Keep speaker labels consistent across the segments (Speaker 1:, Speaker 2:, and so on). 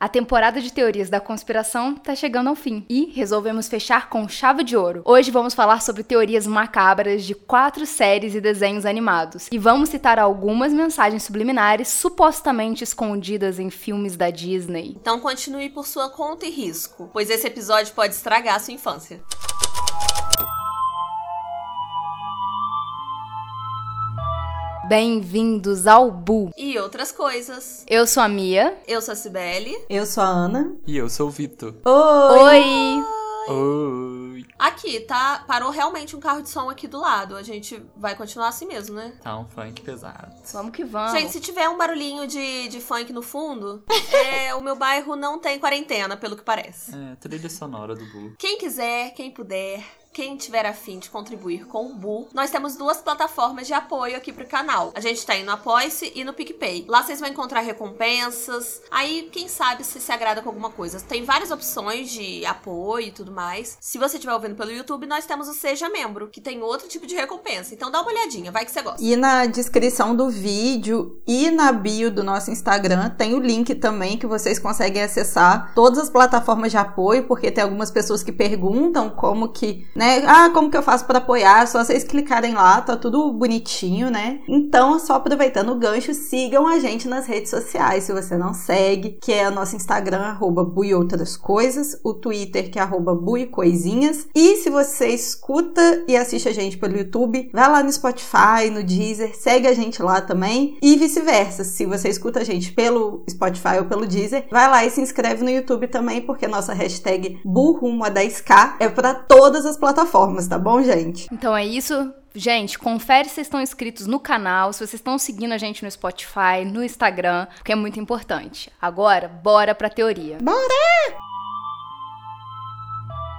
Speaker 1: A temporada de teorias da conspiração tá chegando ao fim e resolvemos fechar com chave de ouro. Hoje vamos falar sobre teorias macabras de quatro séries e desenhos animados e vamos citar algumas mensagens subliminares supostamente escondidas em filmes da Disney.
Speaker 2: Então continue por sua conta e risco, pois esse episódio pode estragar sua infância.
Speaker 1: Bem-vindos ao Bu.
Speaker 2: E outras coisas.
Speaker 1: Eu sou a Mia.
Speaker 2: Eu sou a Cibele.
Speaker 3: Eu sou a Ana.
Speaker 4: E eu sou o Vitor.
Speaker 1: Oi!
Speaker 4: Oi!
Speaker 2: Aqui, tá? Parou realmente um carro de som aqui do lado. A gente vai continuar assim mesmo, né?
Speaker 4: Tá um funk pesado.
Speaker 1: Vamos que vamos.
Speaker 2: Gente, se tiver um barulhinho de, de funk no fundo, é, o meu bairro não tem quarentena, pelo que parece.
Speaker 4: É, trilha sonora do Bu.
Speaker 2: Quem quiser, quem puder, quem tiver afim de contribuir com o Bu, nós temos duas plataformas de apoio aqui pro canal. A gente tá aí no Apoice e no PicPay. Lá vocês vão encontrar recompensas. Aí, quem sabe se se agrada com alguma coisa. Tem várias opções de apoio e tudo mais. Se você estiver ouvindo pelo YouTube, nós temos o Seja Membro, que tem outro tipo de recompensa. Então dá uma olhadinha, vai que você gosta.
Speaker 3: E na descrição do vídeo e na bio do nosso Instagram tem o link também que vocês conseguem acessar todas as plataformas de apoio, porque tem algumas pessoas que perguntam como que né? Ah, como que eu faço para apoiar? Só vocês clicarem lá, tá tudo bonitinho, né? Então, só aproveitando o gancho, sigam a gente nas redes sociais, se você não segue, que é o nosso Instagram, arroba Coisas, o Twitter, que é arroba Bui Coisinhas, e se você escuta e assiste a gente pelo YouTube, vai lá no Spotify, no Deezer, segue a gente lá também, e vice-versa, se você escuta a gente pelo Spotify ou pelo Deezer, vai lá e se inscreve no YouTube também, porque nossa hashtag Burrumo a 10k é para todas as plataformas, tá bom, gente?
Speaker 1: Então é isso. Gente, confere se vocês estão inscritos no canal, se vocês estão seguindo a gente no Spotify, no Instagram, porque é muito importante. Agora, bora pra teoria.
Speaker 3: Bora!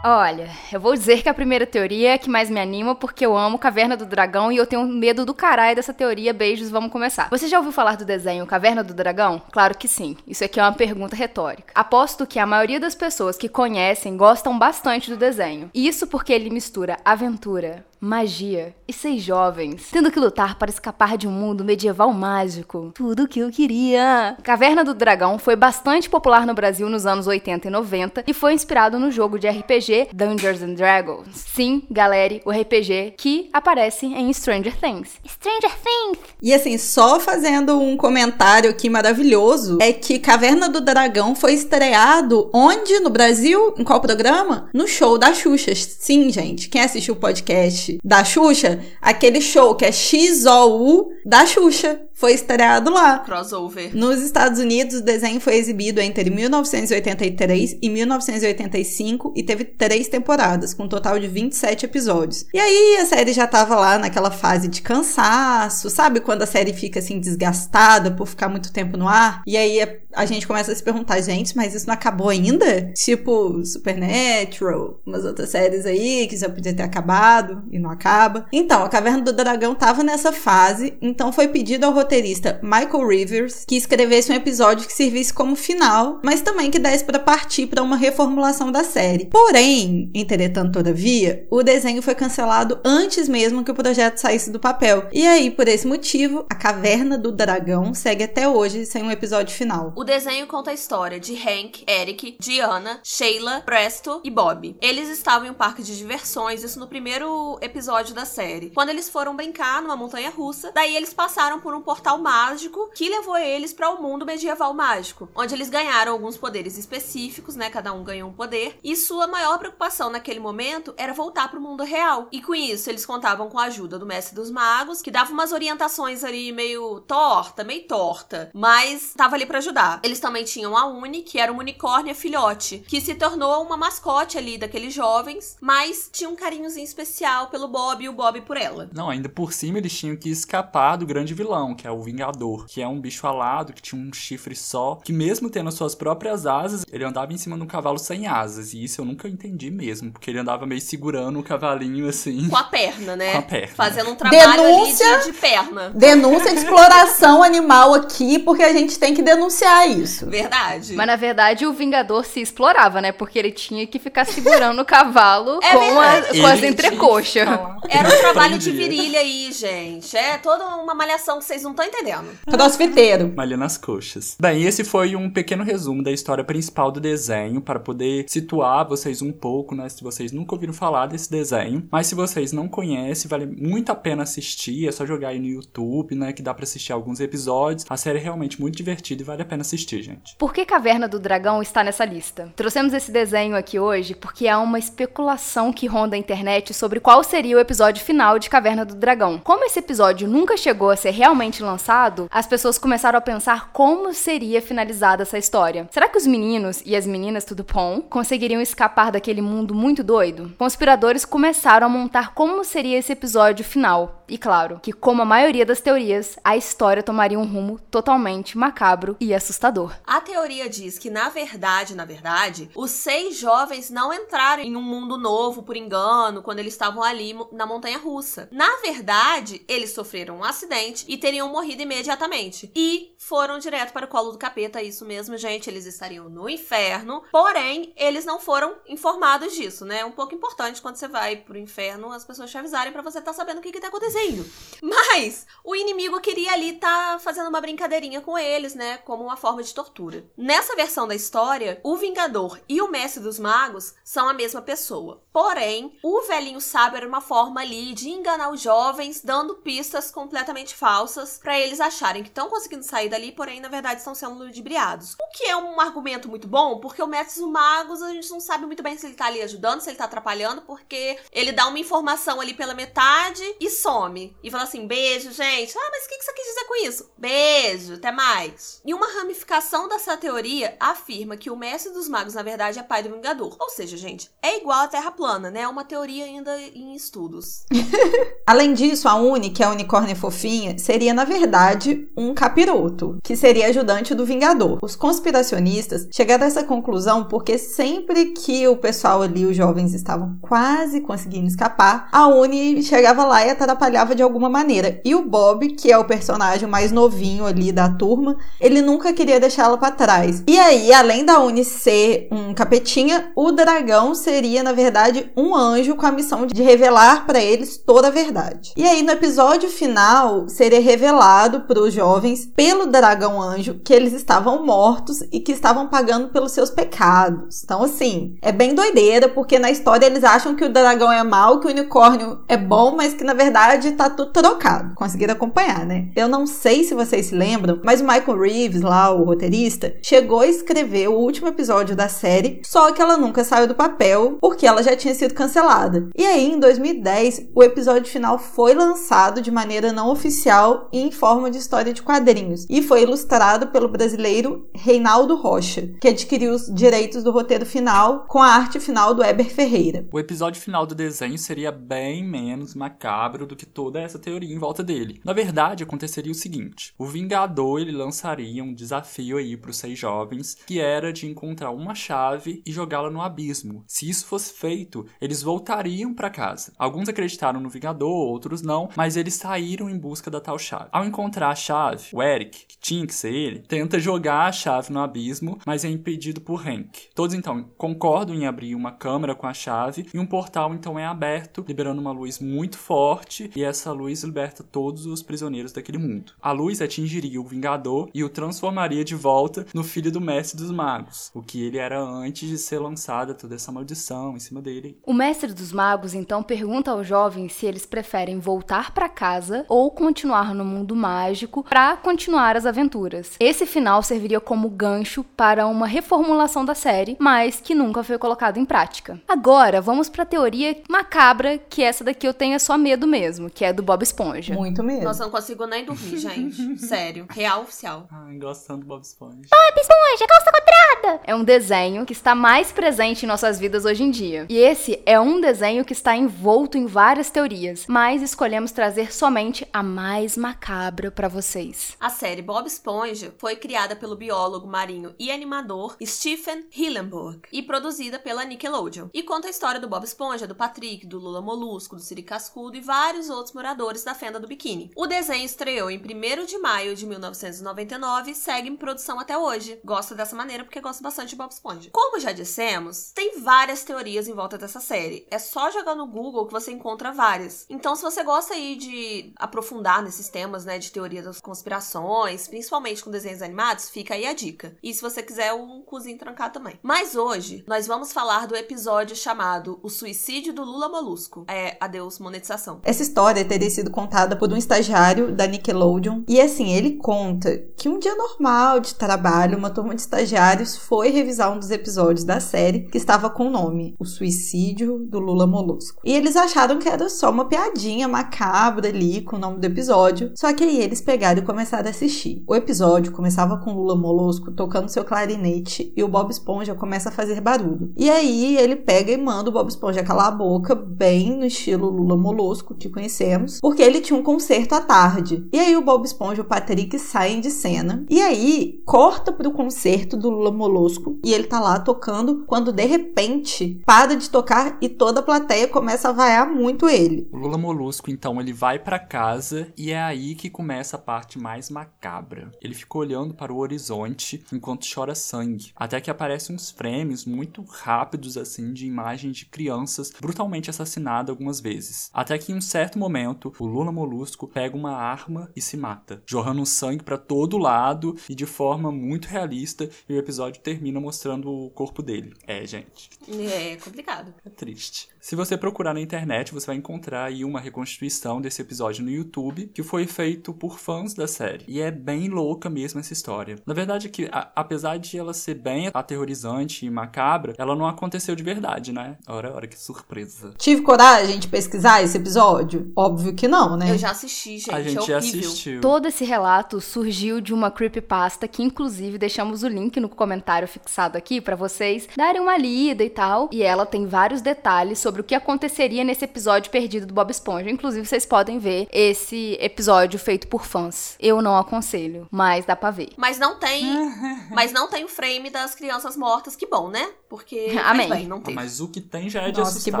Speaker 1: Olha, eu vou dizer que a primeira teoria é que mais me anima porque eu amo Caverna do Dragão e eu tenho medo do caralho dessa teoria. Beijos, vamos começar. Você já ouviu falar do desenho Caverna do Dragão? Claro que sim. Isso aqui é uma pergunta retórica. Aposto que a maioria das pessoas que conhecem gostam bastante do desenho. Isso porque ele mistura aventura, magia e seis jovens, tendo que lutar para escapar de um mundo medieval mágico. Tudo o que eu queria. Caverna do Dragão foi bastante popular no Brasil nos anos 80 e 90 e foi inspirado no jogo de RPG Dungeons and Dragons. Sim, galera, o RPG que aparece em Stranger Things. Stranger Things!
Speaker 3: E assim, só fazendo um comentário aqui maravilhoso, é que Caverna do Dragão foi estreado onde no Brasil? Em qual programa? No show da Xuxa. Sim, gente. Quem assistiu o podcast da Xuxa, aquele show que é XOU da Xuxa foi estreado lá.
Speaker 2: Crossover.
Speaker 3: Nos Estados Unidos, o desenho foi exibido entre 1983 e 1985 e teve três temporadas, com um total de 27 episódios. E aí a série já tava lá naquela fase de cansaço, sabe quando a série fica assim desgastada por ficar muito tempo no ar? E aí a, gente começa a se perguntar, gente, mas isso não acabou ainda? Tipo Supernatural, umas outras séries aí que já podia ter acabado e não acaba. Então, a Caverna do Dragão tava nessa fase, então foi pedido ao roteirista Michael Rivers que escrevesse um episódio que servisse como final, mas também que desse para partir para uma reformulação da série. Porém, entretanto, todavia, o desenho foi cancelado antes mesmo que o projeto saísse do papel. E aí, por esse motivo, a Caverna do Dragão segue até hoje sem um episódio final.
Speaker 2: O desenho conta a história de Hank, Eric, Diana, Sheila, Presto e Bob. Eles estavam em um parque de diversões, isso no primeiro episódio da série. Quando eles foram brincar numa montanha russa, daí eles passaram por um portal mágico que levou eles para o mundo medieval mágico, onde eles ganharam alguns poderes específicos, né? Cada um ganhou um poder. E sua maior preocupação naquele momento era voltar para o mundo real. E com isso, eles contavam com a ajuda do mestre dos magos, que dava umas orientações ali meio torta, meio torta, mas tava ali para ajudar. Eles também tinham a Uni, que era uma unicórnia filhote, que se tornou uma mascote ali daqueles jovens, mas tinha um carinhozinho especial pelo Bob e o Bob por ela.
Speaker 4: Não, ainda por cima eles tinham que escapar do grande vilão, que é o Vingador, que é um bicho alado, que tinha um chifre só, que mesmo tendo suas próprias asas, ele andava em cima de um cavalo sem asas. E isso eu nunca entendi mesmo, porque ele andava meio segurando o cavalinho assim.
Speaker 2: Com a perna, né?
Speaker 4: Com a perna.
Speaker 2: Fazendo um trabalho
Speaker 3: Denúncia.
Speaker 2: ali de, de perna.
Speaker 3: Denúncia de exploração animal aqui, porque a gente tem que denunciar isso.
Speaker 2: Verdade.
Speaker 1: Mas na verdade o Vingador se explorava, né? Porque ele tinha que ficar segurando o cavalo
Speaker 2: É
Speaker 1: com, a- com as entrecoxas.
Speaker 2: Era um trabalho de virilha aí, gente. É toda uma malhação que vocês não não estão entendendo.
Speaker 3: Crossfiteiro.
Speaker 4: Malha nas coxas. Bem, esse foi um pequeno resumo da história principal do desenho, para poder situar vocês um pouco, né? Se vocês nunca ouviram falar desse desenho. Mas se vocês não conhecem, vale muito a pena assistir. É só jogar aí no YouTube, né? Que dá pra assistir alguns episódios. A série é realmente muito divertida e vale a pena assistir, gente.
Speaker 1: Por que Caverna do Dragão está nessa lista? Trouxemos esse desenho aqui hoje porque há uma especulação que ronda a internet sobre qual seria o episódio final de Caverna do Dragão. Como esse episódio nunca chegou a ser realmente lançado, as pessoas começaram a pensar como seria finalizada essa história. Será que os meninos e as meninas tudo pom conseguiriam escapar daquele mundo muito doido? Conspiradores começaram a montar como seria esse episódio final. E claro, que como a maioria das teorias, a história tomaria um rumo totalmente macabro e assustador.
Speaker 2: A teoria diz que, na verdade, na verdade, os seis jovens não entraram em um mundo novo por engano quando eles estavam ali na montanha russa. Na verdade, eles sofreram um acidente e teriam morrido imediatamente. E foram direto para o colo do capeta, isso mesmo, gente. Eles estariam no inferno. Porém, eles não foram informados disso, né? É um pouco importante quando você vai pro inferno as pessoas te avisarem para você estar tá sabendo o que, que tá acontecendo. Mas o inimigo queria ali estar tá fazendo uma brincadeirinha com eles, né? Como uma forma de tortura. Nessa versão da história, o Vingador e o Mestre dos Magos são a mesma pessoa. Porém, o velhinho sábio era uma forma ali de enganar os jovens, dando pistas completamente falsas para eles acharem que estão conseguindo sair dali, porém, na verdade, estão sendo ludibriados. O que é um argumento muito bom, porque o Mestre dos Magos a gente não sabe muito bem se ele tá ali ajudando, se ele tá atrapalhando, porque ele dá uma informação ali pela metade e some. E fala assim: beijo, gente. Ah, mas o que, que você quis dizer com isso? Beijo, até mais. E uma ramificação dessa teoria afirma que o Mestre dos Magos, na verdade, é pai do Vingador. Ou seja, gente, é igual a Terra plana, né? É uma teoria ainda em estudos.
Speaker 3: Além disso, a Uni, que é a unicórnio fofinha, seria, na verdade, um capiroto, que seria ajudante do Vingador. Os conspiracionistas chegaram a essa conclusão porque sempre que o pessoal ali, os jovens, estavam quase conseguindo escapar, a Uni chegava lá e atrapalhava de alguma maneira. E o Bob, que é o personagem mais novinho ali da turma, ele nunca queria deixá-la para trás. E aí, além da Uni ser um capetinha, o dragão seria, na verdade, um anjo com a missão de revelar para eles toda a verdade. E aí, no episódio final, seria revelado para os jovens, pelo dragão anjo, que eles estavam mortos e que estavam pagando pelos seus pecados. Então, assim, é bem doideira, porque na história eles acham que o dragão é mau, que o unicórnio é bom, mas que na verdade tá tudo trocado. Conseguiram acompanhar, né? Eu não sei se vocês se lembram, mas o Michael Reeves, lá, o roteirista, chegou a escrever o último episódio da série, só que ela nunca saiu do papel porque ela já tinha sido cancelada. E aí, em 2010, o episódio final foi lançado de maneira não oficial e em forma de história de quadrinhos, e foi ilustrado pelo brasileiro Reinaldo Rocha, que adquiriu os direitos do roteiro final com a arte final do Eber Ferreira.
Speaker 4: O episódio final do desenho seria bem menos macabro do que toda essa teoria em volta dele. Na verdade, aconteceria o seguinte: o Vingador ele lançaria um desafio aí para os seis jovens, que era de encontrar uma chave e jogá-la no abismo. Se isso fosse feito, eles voltariam para casa. Alguns acreditaram no Vingador, outros não, mas eles saíram em busca da tal chave. Ao encontrar a chave, o Eric, que tinha que ser ele, tenta jogar a chave no abismo, mas é impedido por Hank. Todos então concordam em abrir uma câmara com a chave e um portal então é aberto, liberando uma luz muito forte e essa luz liberta todos os prisioneiros daquele mundo. A luz atingiria o Vingador e o transformaria de volta no filho do Mestre dos Magos, o que ele era antes de ser lançada toda essa maldição em cima dele.
Speaker 1: O Mestre dos Magos então pergunta aos jovens se eles preferem voltar para casa ou continuar no mundo mágico para continuar as aventuras. Esse final serviria como gancho para uma reformulação da série, mas que nunca foi colocado em prática. Agora, vamos para a teoria macabra, que essa daqui eu tenho só medo mesmo, que é do Bob Esponja.
Speaker 3: Muito medo.
Speaker 2: Nossa, eu não consigo nem dormir, gente. Sério. Real oficial.
Speaker 4: Ai, gostando do Bob Esponja.
Speaker 1: Bob Esponja, calça quadrada! É um desenho que está mais presente em nossas vidas hoje em dia. E esse é um desenho que está envolto em várias teorias, mas escolhemos trazer somente a mais macabra para vocês.
Speaker 2: A série Bob Esponja foi criada pelo biólogo marinho e animador Stephen Hillenburg e produzida pela Nickelodeon. E conta a história do Bob Esponja, do Patrick, do Lula Molusco, do Siri Cascudo e vários outros moradores da fenda do biquíni. O desenho estreou em 1 de maio de 1999 e segue em produção até hoje. Gosto dessa maneira porque gosto bastante de Bob Esponja. Como já dissemos, tem várias teorias em volta dessa série. É só jogar no Google que você encontra várias. Então, se você gosta aí de aprofundar nesses temas né, de teoria das conspirações, principalmente com desenhos animados, fica aí a dica. E se você quiser um cozinho trancar também. Mas hoje nós vamos falar do episódio chamado O Suicídio do Lula Molusco. É, adeus monetização.
Speaker 3: Essa história teria sido contada por um estagiário da Nickelodeon. E assim, ele conta que um dia normal de trabalho, uma turma de estagiários foi revisar um dos episódios da série que estava com o nome O Suicídio do Lula Molusco. E eles acharam que era só uma piadinha macabra ali com o nome do episódio. Só que aí eles pegaram e começaram a assistir. O episódio começava com Lula Molusco tocando seu clarinete e o Bob Esponja começa a fazer barulho. E aí ele pega e manda o Bob Esponja calar a boca, bem no estilo Lula Molusco que conhecemos, porque ele tinha um concerto à tarde. E aí o Bob Esponja e o Patrick saem de cena. E aí corta pro concerto do Lula Molusco e ele tá lá tocando quando de repente para de tocar e toda a plateia começa a vaiar muito ele.
Speaker 4: O Lula Molusco, então, ele vai para casa e é aí que começa a parte mais macabra. Ele fica olhando para o horizonte enquanto chora sangue, até que aparecem uns frames muito rápidos assim de imagens de crianças brutalmente assassinadas algumas vezes. Até que em um certo momento, o Lula Molusco pega uma arma e se mata, jorrando sangue para todo lado e de forma muito realista, e o episódio termina mostrando o corpo dele. É, gente.
Speaker 2: É complicado.
Speaker 4: É triste. Se você procurar na internet, você vai encontrar aí uma reconstituição desse episódio no YouTube, que foi feito por fãs da série. E é bem louca mesmo essa história. Na verdade, que a, apesar de ela ser bem aterrorizante e macabra, ela não aconteceu de verdade, né? Ora, ora, que surpresa.
Speaker 3: Tive coragem de pesquisar esse episódio? Óbvio que não, né?
Speaker 2: Eu já assisti, gente.
Speaker 4: a gente
Speaker 2: é
Speaker 4: já assistiu.
Speaker 1: Todo esse relato surgiu de uma creepypasta que, inclusive, deixamos o link no comentário fixado aqui pra vocês darem uma lida e tal. E ela tem vários detalhes sobre o que aconteceria nesse episódio perdido do Bob Esponja. Inclusive, vocês podem ver esse episódio feito por fãs. Eu não aconselho, mas dá pra ver.
Speaker 2: Mas não tem. mas não tem o frame das crianças mortas, que bom, né? Porque.
Speaker 1: Amém.
Speaker 2: Mas bem, não
Speaker 4: Ah,
Speaker 2: tem.
Speaker 4: Mas o que tem já é de
Speaker 3: Nossa, que
Speaker 4: assustar,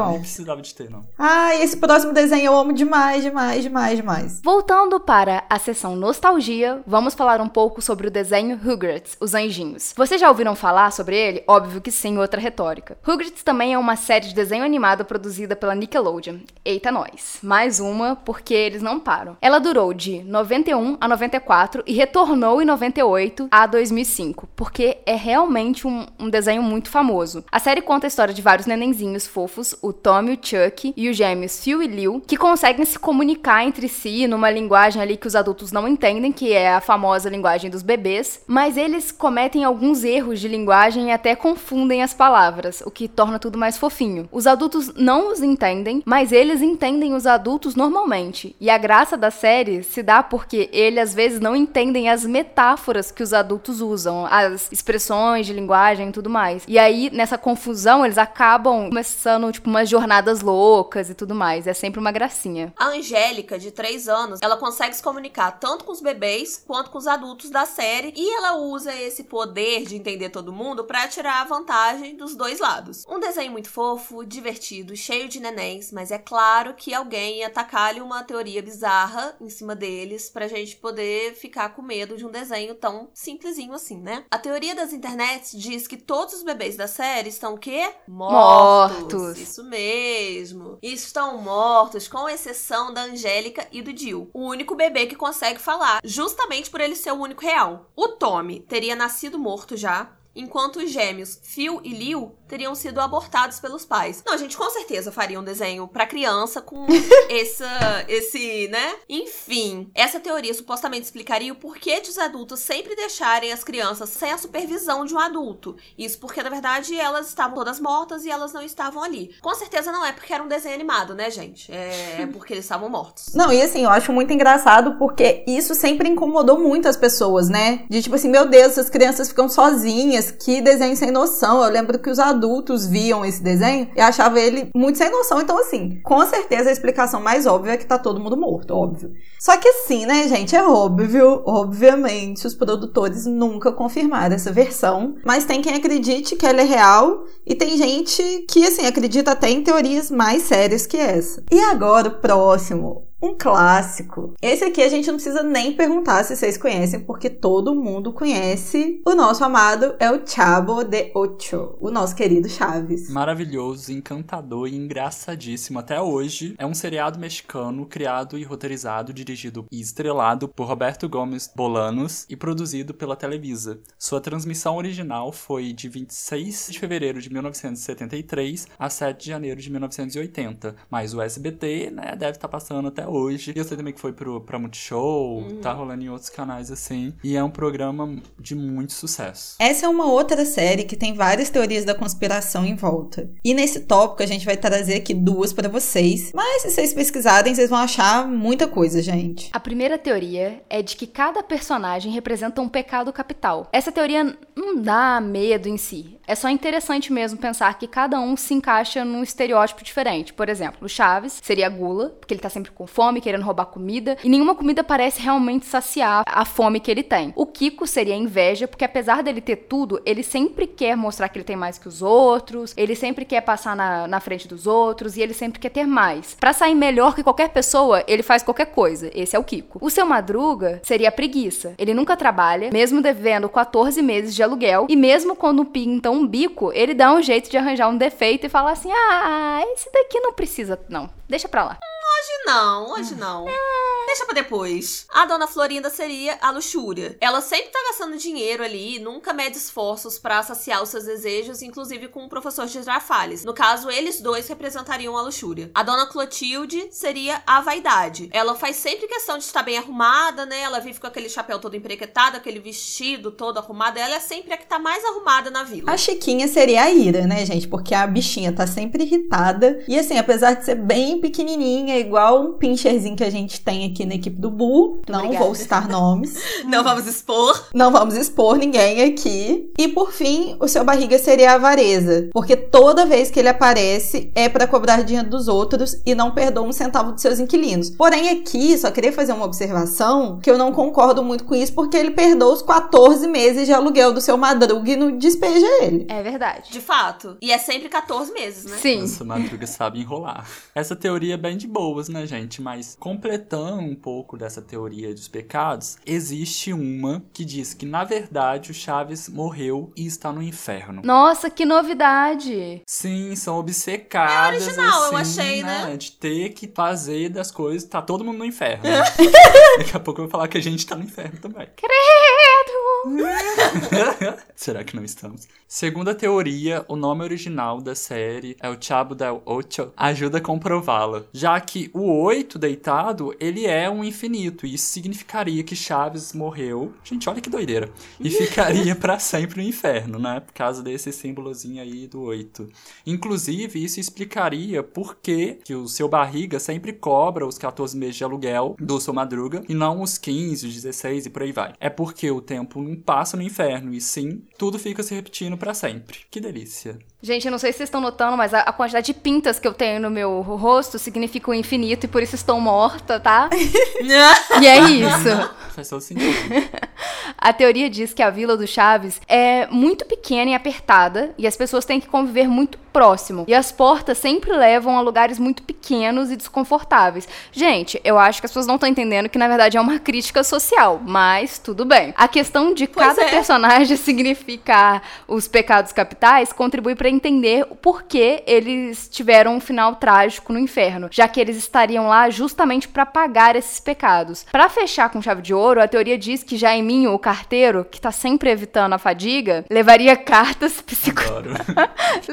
Speaker 3: bom.
Speaker 4: nem precisava de ter, não.
Speaker 3: Ai, esse próximo desenho eu amo demais, demais, demais, demais.
Speaker 1: Voltando para a sessão nostalgia, vamos falar um pouco sobre o desenho Rugrats, os anjinhos. Vocês já ouviram falar sobre ele? Óbvio que sim, outra retórica. Rugrats também é uma série de desenho animado produzida pela Nickelodeon. Eita nós. Mais uma, porque eles não param. Ela durou de 91 a 94 e retornou em 98 a 2005, porque é realmente um, um desenho muito famoso. A série conta a história de vários nenenzinhos fofos, o Tommy, o Chuck e os gêmeos Phil e Lil, que conseguem se comunicar entre si numa linguagem ali que os adultos não entendem, que é a famosa linguagem dos bebês, mas eles cometem alguns erros de linguagem e até confundem as palavras, o que torna tudo mais fofinho. Os adultos não os entendem, mas eles entendem os adultos normalmente. E a graça da série se dá porque eles às vezes não entendem as metáforas que os adultos usam, as expressões de linguagem e tudo mais. E aí, nessa confusão, eles acabam começando, tipo, umas jornadas loucas e tudo mais. É sempre uma gracinha.
Speaker 2: A Angélica, de 3 anos, ela consegue se comunicar tanto com os bebês quanto com os adultos da série e ela usa esse poder de entender todo mundo pra tirar a vantagem dos dois lados. Um desenho muito fofo, divertido, cheio de nenéns, mas é claro que alguém ia tacar-lhe uma teoria bizarra em cima deles pra gente poder ficar com medo de um desenho tão simplesinho assim, né? A teoria das internets diz que todos os bebês da série estão o quê?
Speaker 1: Mortos.
Speaker 2: Isso mesmo. Estão mortos, com exceção da Angélica e do Jill. O único bebê que consegue falar, justamente por ele ser o único real. O Tommy teria nascido morto já. Enquanto os gêmeos Phil e Lil teriam sido abortados pelos pais. Não, a gente com certeza faria um desenho pra criança com essa, esse, né? Enfim, essa teoria supostamente explicaria o porquê de os adultos sempre deixarem as crianças sem a supervisão de um adulto. Isso porque, na verdade, elas estavam todas mortas e elas não estavam ali. Com certeza não é porque era um desenho animado, né, gente? É porque eles estavam mortos.
Speaker 3: Não, e assim, eu acho muito engraçado porque isso sempre incomodou muito as pessoas, né? De tipo assim, meu Deus, essas crianças ficam sozinhas, que desenho sem noção. Eu lembro que os adultos viam esse desenho e achavam ele muito sem noção. Então, assim, com certeza a explicação mais óbvia é que tá todo mundo morto, óbvio. Só que assim, né, gente, é óbvio, obviamente, os produtores nunca confirmaram essa versão, mas tem quem acredite que ela é real e tem gente que, assim, acredita até em teorias mais sérias que essa. E agora o próximo Um clássico. Esse aqui a gente não precisa nem perguntar se vocês conhecem, porque todo mundo conhece. O nosso amado é o Chavo de Ocho, o nosso querido Chaves.
Speaker 4: Maravilhoso, encantador e engraçadíssimo até hoje. É um seriado mexicano criado e roteirizado, dirigido e estrelado por Roberto Gomes Bolanos e produzido pela Televisa. Sua transmissão original foi de 26 de fevereiro de 1973 a 7 de janeiro de 1980, mas o SBT, né, deve estar passando até hoje. E eu sei também que foi pro, pra Multishow,
Speaker 3: Uhum.
Speaker 4: tá rolando em outros canais assim. E é um programa de muito sucesso.
Speaker 3: Essa é uma outra série que tem várias teorias da conspiração em volta. E nesse tópico a gente vai trazer aqui duas pra vocês. Mas se vocês pesquisarem, vocês vão achar muita coisa, gente.
Speaker 1: A primeira teoria é de que cada personagem representa um pecado capital. Essa teoria não dá medo em si. É só interessante mesmo pensar que cada um se encaixa num estereótipo diferente. Por exemplo, o Chaves seria a gula, porque ele tá sempre com fome, querendo roubar comida, e nenhuma comida parece realmente saciar a fome que ele tem. O Kiko seria inveja, porque apesar dele ter tudo, ele sempre quer mostrar que ele tem mais que os outros, ele sempre quer passar na, na frente dos outros, e ele sempre quer ter mais. Pra sair melhor que qualquer pessoa, ele faz qualquer coisa. Esse é o Kiko. O seu Madruga seria a preguiça. Ele nunca trabalha, mesmo devendo 14 meses de aluguel, e mesmo quando pinta um bico, ele dá um jeito de arranjar um defeito e fala assim: ah, esse daqui não precisa, não. Deixa pra lá.
Speaker 2: Hoje não, hoje não. Deixa pra depois. A dona Florinda seria a luxúria. Ela sempre tá gastando dinheiro ali, nunca mede esforços pra saciar os seus desejos, inclusive com o professor Girafales. No caso, eles dois representariam a luxúria. A dona Clotilde seria a vaidade. Ela faz sempre questão de estar bem arrumada, né? Ela vive com aquele chapéu todo emprequetado, aquele vestido todo arrumado. Ela é sempre a que tá mais arrumada na vila.
Speaker 3: A Chiquinha seria a Ira, né, gente? Porque a bichinha tá sempre irritada. E assim, apesar de ser bem pequenininha, igual um pincherzinho que a gente tem aqui na equipe do Bu, não
Speaker 1: obrigada.
Speaker 3: vou citar nomes.
Speaker 2: Não vamos expor.
Speaker 3: Não vamos expor ninguém aqui. E por fim, o seu barriga seria a avareza. Porque toda vez que ele aparece é pra cobrar dinheiro dos outros e não perdoa um centavo dos seus inquilinos. Porém, aqui, só queria fazer uma observação que eu não concordo muito com isso, porque ele perdoa os 14 meses de aluguel do seu madruga e não despeja ele.
Speaker 1: É verdade.
Speaker 2: De fato. E é sempre 14 meses, né?
Speaker 1: Sim.
Speaker 4: Nossa, Madruga sabe enrolar. Essa teoria é bem de boas, né, gente? Mas completando um pouco dessa teoria dos pecados, existe uma que diz que, na verdade, o Chaves morreu e está no inferno.
Speaker 1: Nossa, que novidade!
Speaker 4: Sim, são obcecadas,
Speaker 2: É original, eu
Speaker 4: assim,
Speaker 2: achei, né?
Speaker 4: De ter que fazer das coisas, tá todo mundo no inferno. Daqui a pouco eu vou falar que a gente tá no inferno também. Será que não estamos? Segundo a teoria, o nome original da série é o Chavo del Ocho, ajuda a comprová-la. Já que o oito deitado, ele é um infinito, e isso significaria que Chaves morreu. Gente, olha que doideira. E ficaria pra sempre no inferno, né? Por causa desse símbolozinho aí do oito. Inclusive, isso explicaria por que, que o seu barriga sempre cobra os 14 meses de aluguel do seu madruga e não os 15, os 16 e por aí vai. É porque o tempo não passa no inferno e sim, tudo fica se repetindo pra sempre. Que delícia.
Speaker 1: Gente, eu não sei se vocês estão notando, mas a, a quantidade de pintas que eu tenho no meu rosto significa o infinito e por isso estou morta, tá? e é isso.
Speaker 4: Faz todo sentido.
Speaker 1: A teoria diz que a vila do Chaves é muito pequena e apertada e as pessoas têm que conviver muito próximo. E as portas sempre levam a lugares muito pequenos e desconfortáveis. Gente, eu acho que as pessoas não estão entendendo que na verdade é uma crítica social, mas tudo bem. A questão de
Speaker 2: Pois
Speaker 1: cada
Speaker 2: é.
Speaker 1: personagem significar os pecados capitais contribui para entender o porquê eles tiveram um final trágico no inferno, já que eles estariam lá justamente para pagar esses pecados. Para fechar com chave de ouro, a teoria diz que Jaiminho, o carteiro, que tá sempre evitando a fadiga, levaria cartas psico...
Speaker 4: Adoro.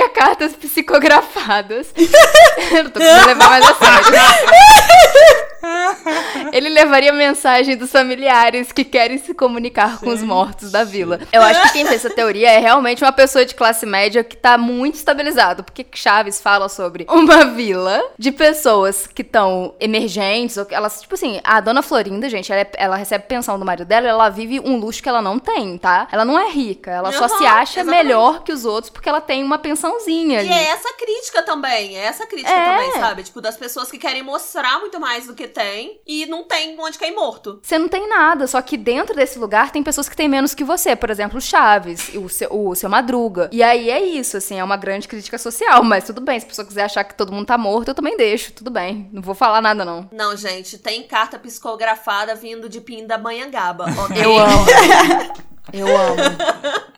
Speaker 1: levaria cartas psicografadas. Eu não tô conseguindo levar mais a sério. Ele levaria mensagem dos familiares que querem se comunicar com os mortos da vila. Eu acho que quem fez essa teoria é realmente uma pessoa de classe média que tá muito estabilizado. Porque Chaves fala sobre uma vila de pessoas que estão emergentes, ou que elas, tipo assim, a dona Florinda, gente, ela, é- ela recebe pensão do marido dela, ela vive um luxo que ela não tem, tá? Ela não é rica, ela só
Speaker 2: Aham,
Speaker 1: se acha
Speaker 2: exatamente.
Speaker 1: melhor que os outros porque ela tem uma pensãozinha ali.
Speaker 2: E é essa crítica também, é essa crítica
Speaker 1: É.
Speaker 2: também, sabe? Tipo, das pessoas que querem mostrar muito mais do que tem e não tem onde cair morto.
Speaker 1: Você não tem nada, só que dentro desse lugar tem pessoas que têm menos que você. Por exemplo, o Chaves, o seu, o seu Madruga. E aí é isso, assim, é uma grande crítica social. Mas tudo bem, se a pessoa quiser achar que todo mundo tá morto, eu também deixo. Tudo bem. Não vou falar nada, não.
Speaker 2: Não, gente, tem carta psicografada vindo de Pindamonhangaba, ok?
Speaker 1: Eu amo. eu amo.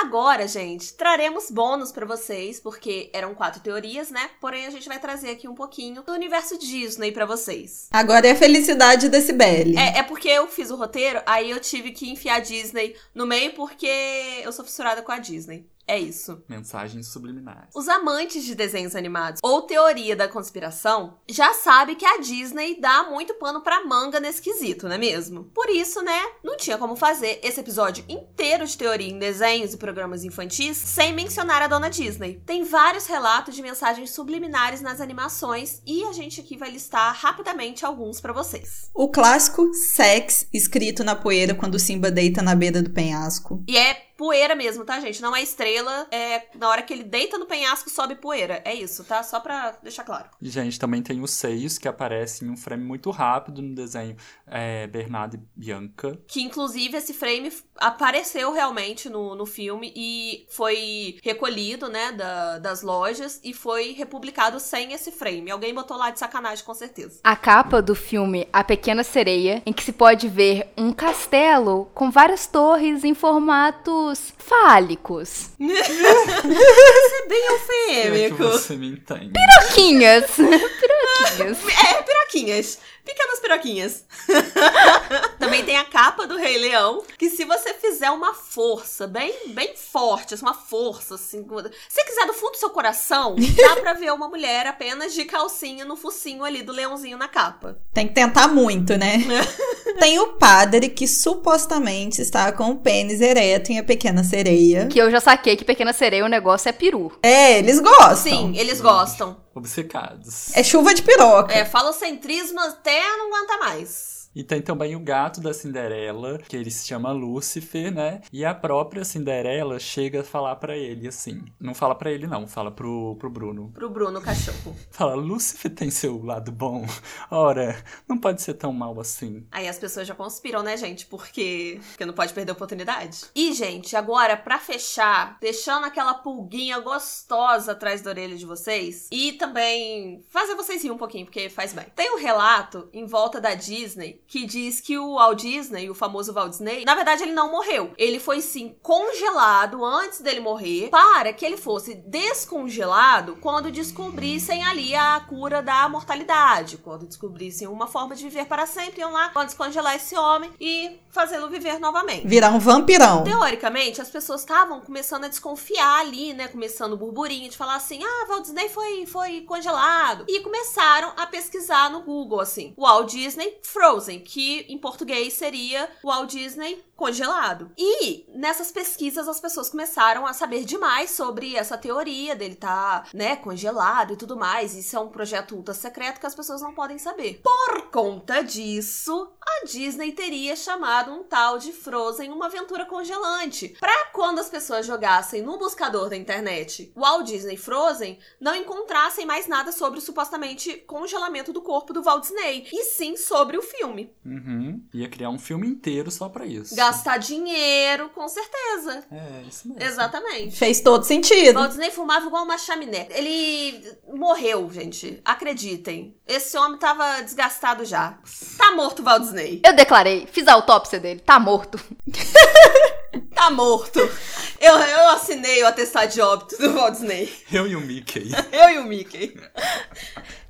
Speaker 2: Agora, gente, traremos bônus pra vocês, porque eram quatro teorias, né? Porém, a gente vai trazer aqui um pouquinho do universo Disney pra vocês.
Speaker 3: Agora é a felicidade desse Belly.
Speaker 2: É, é porque eu fiz o roteiro, aí eu tive que enfiar Disney no meio, porque eu sou fissurada com a Disney. É isso.
Speaker 4: Mensagens subliminares.
Speaker 2: Os amantes de desenhos animados ou teoria da conspiração já sabem que a Disney dá muito pano pra manga nesse quesito, não é mesmo? Por isso, né, não tinha como fazer esse episódio inteiro de teoria em desenhos e programas infantis sem mencionar a dona Disney. Tem vários relatos de mensagens subliminares nas animações e a gente aqui vai listar rapidamente alguns pra vocês.
Speaker 3: O clássico sex escrito na poeira quando Simba deita na beira do penhasco.
Speaker 2: E é poeira mesmo, tá, gente? Não é estrela, é na hora que ele deita no penhasco sobe poeira. É isso, tá? Só pra deixar claro.
Speaker 4: E, gente, também tem os seios que aparecem em um frame muito rápido no desenho é, Bernardo e Bianca.
Speaker 2: Que inclusive esse frame apareceu realmente no, no filme e foi recolhido, né, da, das lojas e foi republicado sem esse frame. Alguém botou lá de sacanagem, com certeza.
Speaker 1: A capa do filme A Pequena Sereia, em que se pode ver um castelo com várias torres em fálicos.
Speaker 2: Isso é bem
Speaker 4: É que
Speaker 2: eufêmico.
Speaker 4: você me entende.
Speaker 1: Piroquinhas. Piroquinhas.
Speaker 2: É, piroquinhas. Pequenas piroquinhas. Também tem a capa do Rei Leão, que se você fizer uma força bem, bem forte, assim, uma força, assim, se quiser do fundo do seu coração, dá pra ver uma mulher apenas de calcinha no focinho ali do leãozinho na capa.
Speaker 3: Tem que tentar muito, né? Tem o padre que supostamente está com o pênis ereto em A Pequena Sereia.
Speaker 1: Que eu já saquei que Pequena Sereia o negócio é peru.
Speaker 3: É, eles gostam.
Speaker 2: Sim, eles gostam.
Speaker 4: Obcecados.
Speaker 3: É chuva de piroca.
Speaker 2: É, falocentrismo até não aguenta mais.
Speaker 4: E tem também o gato da Cinderela, que ele se chama Lúcifer, né? E a própria Cinderela chega a falar pra ele assim. Não fala pra ele, não, fala pro, pro Bruno.
Speaker 2: Pro Bruno cachorro.
Speaker 4: Fala, Lúcifer tem seu lado bom. Ora, não pode ser tão mal assim.
Speaker 2: Aí as pessoas já conspiram, né, gente? Porque, porque não pode perder a oportunidade. E, gente, agora, pra fechar, deixando aquela pulguinha gostosa atrás da orelha de vocês e também fazer vocês rir um pouquinho, porque faz bem. Tem um relato em volta da Disney que diz que o Walt Disney, o famoso Walt Disney, na verdade ele não morreu. Ele foi sim congelado antes dele morrer para que ele fosse descongelado quando descobrissem ali a cura da mortalidade, quando descobrissem uma forma de viver para sempre, iam lá, vão descongelar esse homem e fazê-lo viver novamente.
Speaker 3: Virar um vampirão.
Speaker 2: Teoricamente, as pessoas estavam começando a desconfiar ali, né? Começando o burburinho de falar assim: ah, Walt Disney foi, foi congelado. E começaram a pesquisar no Google, assim: Walt Disney Frozen, que em português seria Walt Disney congelado. E nessas pesquisas as pessoas começaram a saber demais sobre essa teoria dele tá, né, congelado e tudo mais. Isso é um projeto ultra secreto que as pessoas não podem saber. Por conta disso, a Disney teria chamado um tal de Frozen uma aventura congelante. Pra quando as pessoas jogassem no buscador da internet Walt Disney Frozen, não encontrassem mais nada sobre o supostamente congelamento do corpo do Walt Disney, e sim sobre o filme.
Speaker 4: Uhum. Ia criar um filme inteiro só pra isso.
Speaker 2: Gastar dinheiro, com certeza.
Speaker 4: É, isso mesmo.
Speaker 2: Exatamente.
Speaker 3: Fez todo sentido.
Speaker 2: Walt Disney fumava igual uma chaminé. Ele morreu, gente. Acreditem. Esse homem tava desgastado já. Tá morto, Walt Disney.
Speaker 1: Eu declarei, fiz a autópsia dele, tá morto.
Speaker 2: Tá morto. Eu, eu assinei o atestado de óbito do Walt Disney.
Speaker 4: Eu e o Mickey.
Speaker 2: Eu e o Mickey.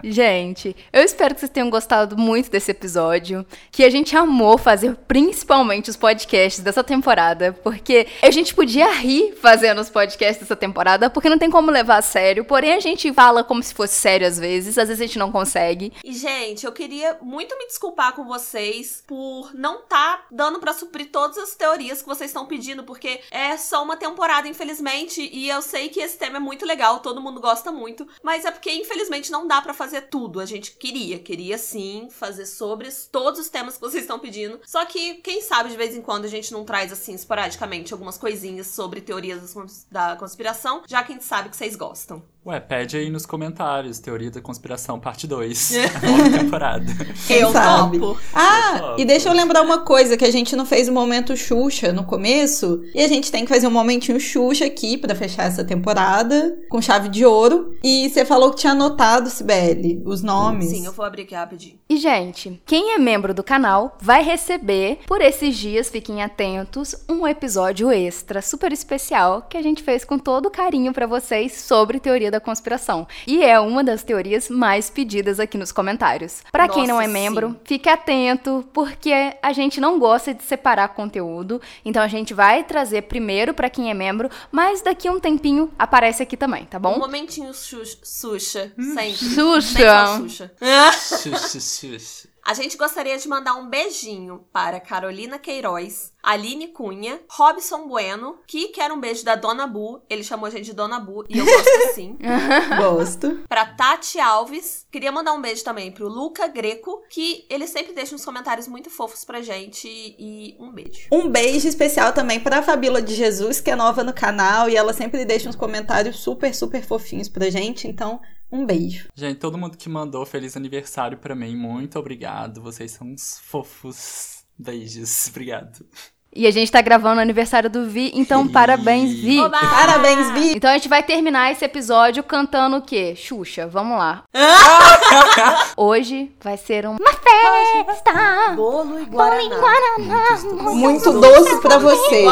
Speaker 1: Gente, eu espero que vocês tenham gostado muito desse episódio, que a gente amou fazer principalmente os podcasts dessa temporada, porque a gente podia rir fazendo os podcasts dessa temporada, porque não tem como levar a sério, porém a gente fala como se fosse sério às vezes, às vezes a gente não consegue.
Speaker 2: E, gente, eu queria muito me desculpar com vocês por não tá dando pra suprir todas as teorias que vocês estão pedindo, porque é só uma temporada, infelizmente, e eu sei que esse tema é muito legal, todo mundo gosta muito, mas é porque, infelizmente, não dá pra fazer tudo. A gente queria, queria sim fazer sobre todos os temas que vocês estão pedindo. Só que, quem sabe, de vez em quando a gente não traz, assim, esporadicamente, algumas coisinhas sobre teorias da conspiração, já que a gente sabe que vocês gostam.
Speaker 4: Ué, pede aí nos comentários, Teoria da Conspiração, parte 2. nova temporada.
Speaker 3: Quem
Speaker 2: Eu
Speaker 3: sabe?
Speaker 2: topo.
Speaker 3: Ah,
Speaker 4: Eu topo.
Speaker 3: e deixa eu lembrar uma coisa, que a gente não fez o momento Xuxa no começo, e a gente tem que fazer um momentinho Xuxa aqui pra fechar essa temporada, com chave de ouro. E você falou que tinha anotado, Sibeli, os nomes.
Speaker 2: Sim, eu vou abrir aqui rapidinho.
Speaker 1: E, gente, quem é membro do canal vai receber, por esses dias, fiquem atentos, um episódio extra super especial que a gente fez com todo carinho pra vocês sobre teoria da conspiração. E é uma das teorias mais pedidas aqui nos comentários. Pra quem não é membro,
Speaker 2: sim.
Speaker 1: fique atento, porque a gente não gosta de separar conteúdo, então a gente vai trazer primeiro pra quem é membro, mas daqui a um tempinho aparece aqui também, tá
Speaker 2: Um
Speaker 1: bom?
Speaker 2: momentinho Xuxa. Xuxa. Sempre. Falo Xuxa.
Speaker 4: Xuxa, xuxa.
Speaker 2: A gente gostaria de mandar um beijinho para Carolina Queiroz, Aline Cunha, Robson Bueno, que quer um beijo da Dona Bu. Ele chamou a gente de Dona Bu e eu gosto sim.
Speaker 3: Gosto.
Speaker 2: Pra Tati Alves. Queria mandar um beijo também pro Luca Greco, que ele sempre deixa uns comentários muito fofos pra gente. E um beijo.
Speaker 3: Um beijo especial também pra Fabíola de Jesus, que é nova no canal, e ela sempre deixa uns comentários super, super fofinhos pra gente, então um beijo.
Speaker 4: Gente, todo mundo que mandou feliz aniversário pra mim, muito obrigado. Vocês são uns fofos. Beijos, obrigado.
Speaker 1: E a gente tá gravando o aniversário do Vi, então parabéns, Vi!
Speaker 2: Oba!
Speaker 3: Parabéns, Vi!
Speaker 1: Então a gente vai terminar esse episódio cantando o quê? Xuxa, vamos lá. Hoje vai ser uma festa!
Speaker 2: Bolo e Guaraná.
Speaker 3: Muito doce pra você.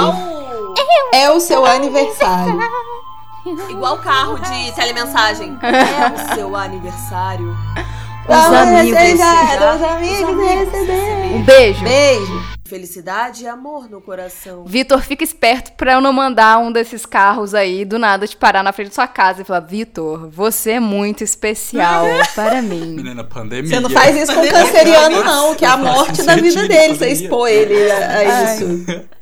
Speaker 3: É o seu aniversário.
Speaker 2: igual carro de telemensagem. É o seu aniversário.
Speaker 1: Os
Speaker 3: Vamos
Speaker 1: amigos.
Speaker 3: festejar, os
Speaker 2: Os
Speaker 3: amigos
Speaker 2: amigos
Speaker 3: receber.
Speaker 1: Um beijo!
Speaker 3: Beijo.
Speaker 2: Felicidade e amor no coração.
Speaker 1: Vitor, fica esperto pra eu não mandar um desses carros aí do nada te parar na frente da sua casa e falar: Vitor, você é muito especial para mim.
Speaker 4: Menina, pandemia.
Speaker 3: Você não faz isso com o canceriano, não, que é a morte da vida dele, você expor ele a, a isso.